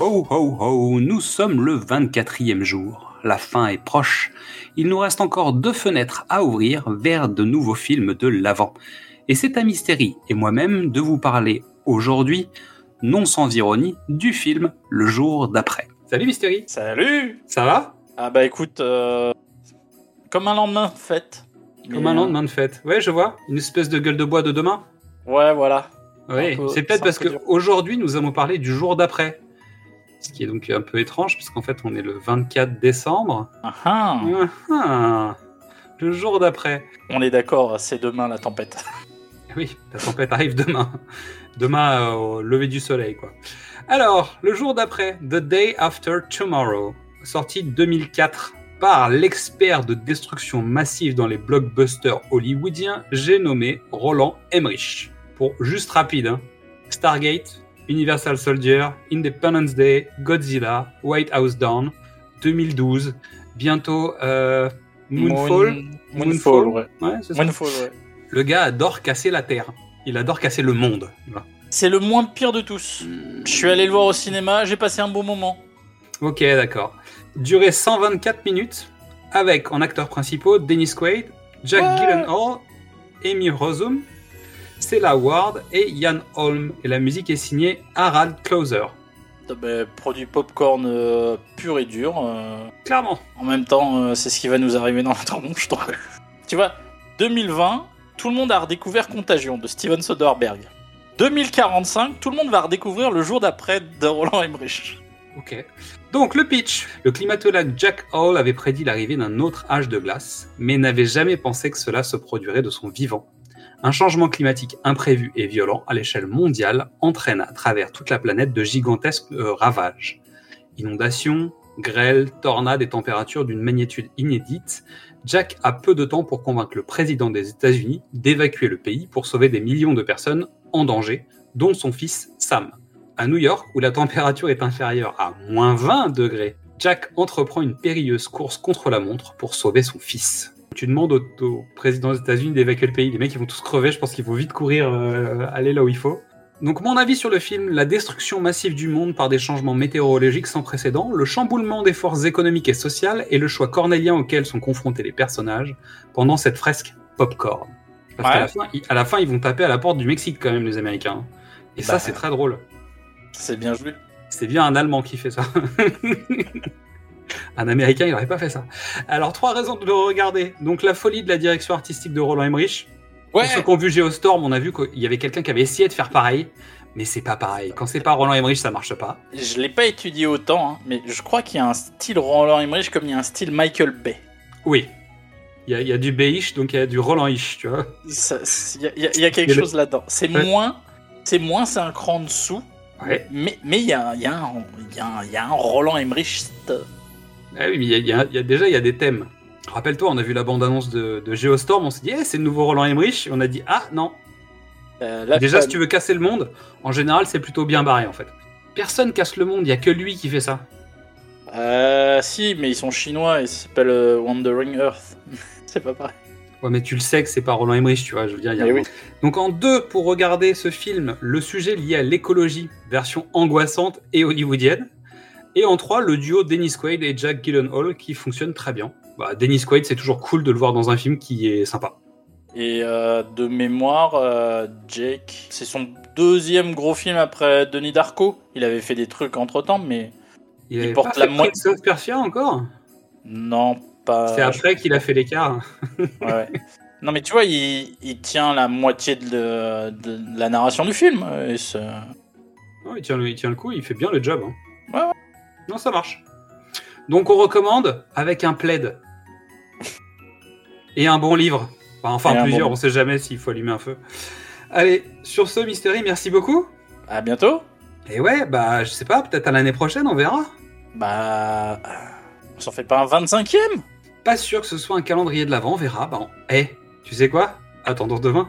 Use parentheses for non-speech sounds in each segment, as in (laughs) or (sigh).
Ho ho ho, nous sommes le 24e jour. La fin est proche. Il nous reste encore deux fenêtres à ouvrir vers de nouveaux films de l'avant. Et c'est à Mystérie et moi-même de vous parler aujourd'hui, non sans ironie, du film Le jour d'après. Salut Mystérie Salut Ça va? Ah bah écoute, euh, comme un lendemain de fête. Comme un lendemain de fête. Ouais, je vois. Une espèce de gueule de bois de demain? Euh, Ouais, voilà. Oui, c'est peut-être parce qu'aujourd'hui, nous allons parler du jour d'après. Ce qui est donc un peu étrange, puisqu'en fait, on est le 24 décembre. Ah, ah. Le jour d'après. On est d'accord, c'est demain la tempête. (laughs) Oui, la tempête arrive demain. Demain euh, au lever du soleil, quoi. Alors, le jour d'après, The Day After Tomorrow, sorti 2004 par l'expert de destruction massive dans les blockbusters hollywoodiens, j'ai nommé Roland Emmerich. Pour juste rapide, hein. Stargate, Universal Soldier, Independence Day, Godzilla, White House Down, 2012, bientôt euh, Moonfall. Moon- Moonfall, ouais. Ouais. Moonfall, ouais. Le gars adore casser la Terre. Il adore casser le monde. C'est le moins pire de tous. Je suis allé le voir au cinéma, j'ai passé un bon moment. Ok, d'accord. Durée 124 minutes, avec en acteurs principaux Dennis Quaid, Jack Ouais. Gyllenhaal, Amy Rossum, Stella Ward et Ian Holm. Et la musique est signée Harald Closer. Euh, bah, produit popcorn euh, pur et dur. euh, Clairement. En même temps, euh, c'est ce qui va nous arriver dans la tronche. tu vois, 2020, tout le monde a redécouvert Contagion de Steven Soderbergh. 2045, tout le monde va redécouvrir le jour d'après de Roland Emmerich. Ok. Donc le pitch. Le climatologue Jack Hall avait prédit l'arrivée d'un autre âge de glace, mais n'avait jamais pensé que cela se produirait de son vivant. Un changement climatique imprévu et violent à l'échelle mondiale entraîne à travers toute la planète de gigantesques euh, ravages. Inondations, grêles, tornades et températures d'une magnitude inédite. Jack a peu de temps pour convaincre le président des États-Unis d'évacuer le pays pour sauver des millions de personnes en danger, dont son fils Sam. À New York, où la température est inférieure à moins 20 degrés, Jack entreprend une périlleuse course contre la montre pour sauver son fils. Tu demandes au, au président des États-Unis d'évacuer le pays, les mecs ils vont tous crever, je pense qu'il faut vite courir, euh, aller là où il faut. Donc mon avis sur le film, la destruction massive du monde par des changements météorologiques sans précédent, le chamboulement des forces économiques et sociales et le choix cornélien auquel sont confrontés les personnages pendant cette fresque popcorn. Parce Ouais. qu'à la fin, ils- à la fin, ils vont taper à la porte du Mexique quand même les Américains. Et ça Bah. c'est très drôle. C'est bien joué. C'est bien un Allemand qui fait ça. (laughs) un Américain, il n'aurait pas fait ça. Alors, trois raisons de le regarder. Donc, la folie de la direction artistique de Roland Emmerich. Ouais, Pour ceux qui ont vu Geostorm, on a vu qu'il y avait quelqu'un qui avait essayé de faire pareil, mais c'est pas pareil. Quand c'est pas Roland Emmerich, ça marche pas. je l'ai pas étudié autant, hein, mais je crois qu'il y a un style Roland Emmerich comme il y a un style Michael Bay. Oui. Il y a, il y a du donc il y a du Roland-ish, tu vois. Il y, a- y y quelque le- chose là-dedans. C'est Ouais. moins, c'est moins, c'est un cran dessous. Ouais. Mais mais il il y, a un- y a un Roland Emmerich. Ah oui, mais il y a, y a- il y a déjà, il y a des thèmes. Rappelle-toi, on a vu la bande-annonce de, de Geostorm, on s'est dit, eh, c'est le nouveau Roland Emmerich. Et on a dit, ah non, Euh, Déjà, si tu veux casser le monde, en général, c'est plutôt bien barré en fait. Personne casse le monde, il y a que lui qui fait ça. Euh, si, mais ils sont chinois et ça s'appelle euh, Wandering Earth. (laughs) c'est pas pareil. Ouais, mais tu le sais que c'est pas Roland Emmerich, tu vois, je veux dire. y a oui. Donc en deux, pour regarder ce film, le sujet lié à l'écologie, version angoissante et hollywoodienne. Et en trois, le duo Dennis Quaid et Jack Gyllenhaal qui fonctionne très bien. Bah, Dennis Quaid, c'est toujours cool de le voir dans un film qui est sympa. Et euh, de mémoire, euh, Jake, c'est son deuxième gros film après Denis Darko. Il avait fait des trucs entre temps, mais Il, Il porte pas la fait mo- Prince of Persia encore? Non, pas. C'est après qu'il a fait l'écart. Ouais. Non, mais tu vois, il, il tient la moitié de, de la narration du film. Et il, tient le, il tient le coup, il fait bien le job. hein. Ouais, ouais. Non, ça marche. Donc on recommande avec un plaid. Et un bon livre. Enfin, Et plusieurs, bon- on sait jamais s'il faut allumer un feu. Allez, sur ce, Mystery, merci beaucoup. À bientôt. Et ouais, bah je sais pas, peut-être à l'année prochaine, on verra. Bah. On s'en fait pas un 25ème Pas sûr que ce soit un calendrier de l'avant, on verra. Bah, on- Eh, tu sais quoi? Attendons demain.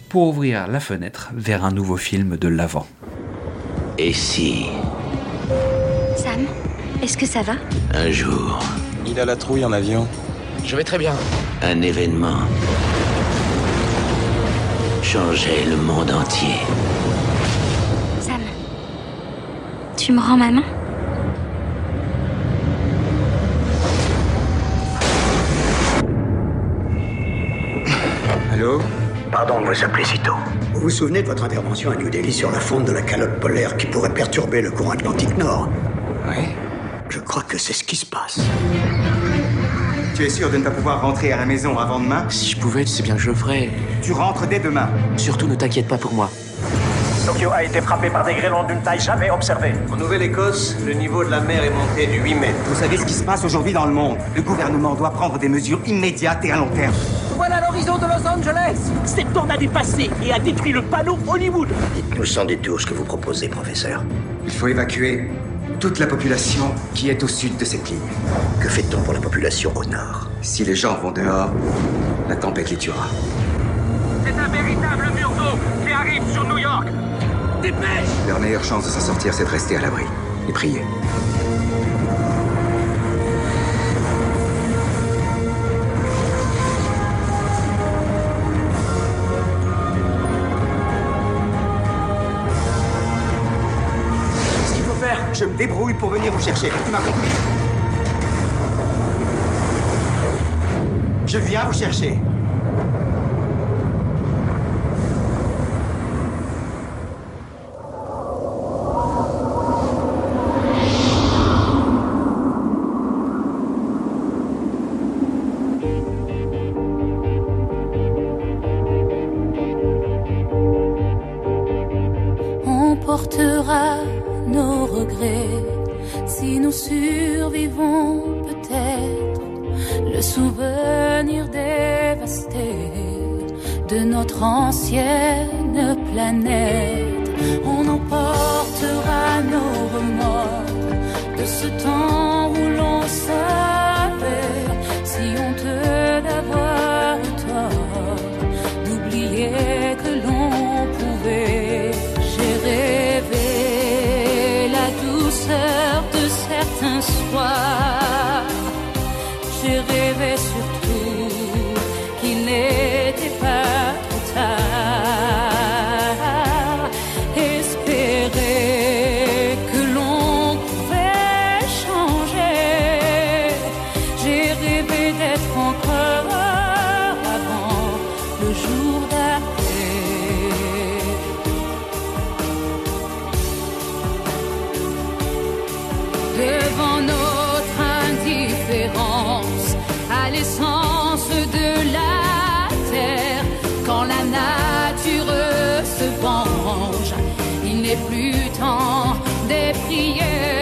pour ouvrir la fenêtre vers un nouveau film de l'avant. Et si, Sam, est-ce que ça va? Un jour, Il a la trouille en avion. Je vais très bien. un événement changeait le monde entier Sam, tu me rends ma main? Allô? Pardon de vous appeler si tôt. Vous vous souvenez de votre intervention à New Delhi sur la fonte de la calotte polaire qui pourrait perturber le courant atlantique nord Oui. Je crois que c'est ce qui se passe. Tu es sûr de ne pas pouvoir rentrer à la maison avant demain Si je pouvais, tu sais bien que je le ferais. Tu rentres dès demain. Surtout, ne t'inquiète pas pour moi. Tokyo a été frappé par des grêlons d'une taille jamais observée. En Nouvelle-Écosse, le niveau de la mer est monté de 8 mètres. Vous savez ce qui se passe aujourd'hui dans le monde. Le gouvernement doit prendre des mesures immédiates et à long terme. Voilà l'horizon de Los Angeles Cette tornade est passée et a détruit le panneau Hollywood Dites-nous sans détour ce que vous proposez, professeur. Il faut évacuer toute la population qui est au sud de cette ligne. Que fait-on pour la population au nord? Si les gens vont dehors, la tempête les tuera. C'est un véritable mur d'eau qui arrive sur New York Dépêche Leur meilleure chance de s'en sortir, c'est de rester à l'abri et prier. Débrouille pour venir vous chercher. Tu m'as compris Je viens vous chercher. On portera nos regrets si nous survivons peut-être le souvenir dévasté de notre ancienne planète. On emportera le jour d'après. Devant notre indifférence à l'essence de la terre, quand la nature se venge, il n'est plus temps des prières.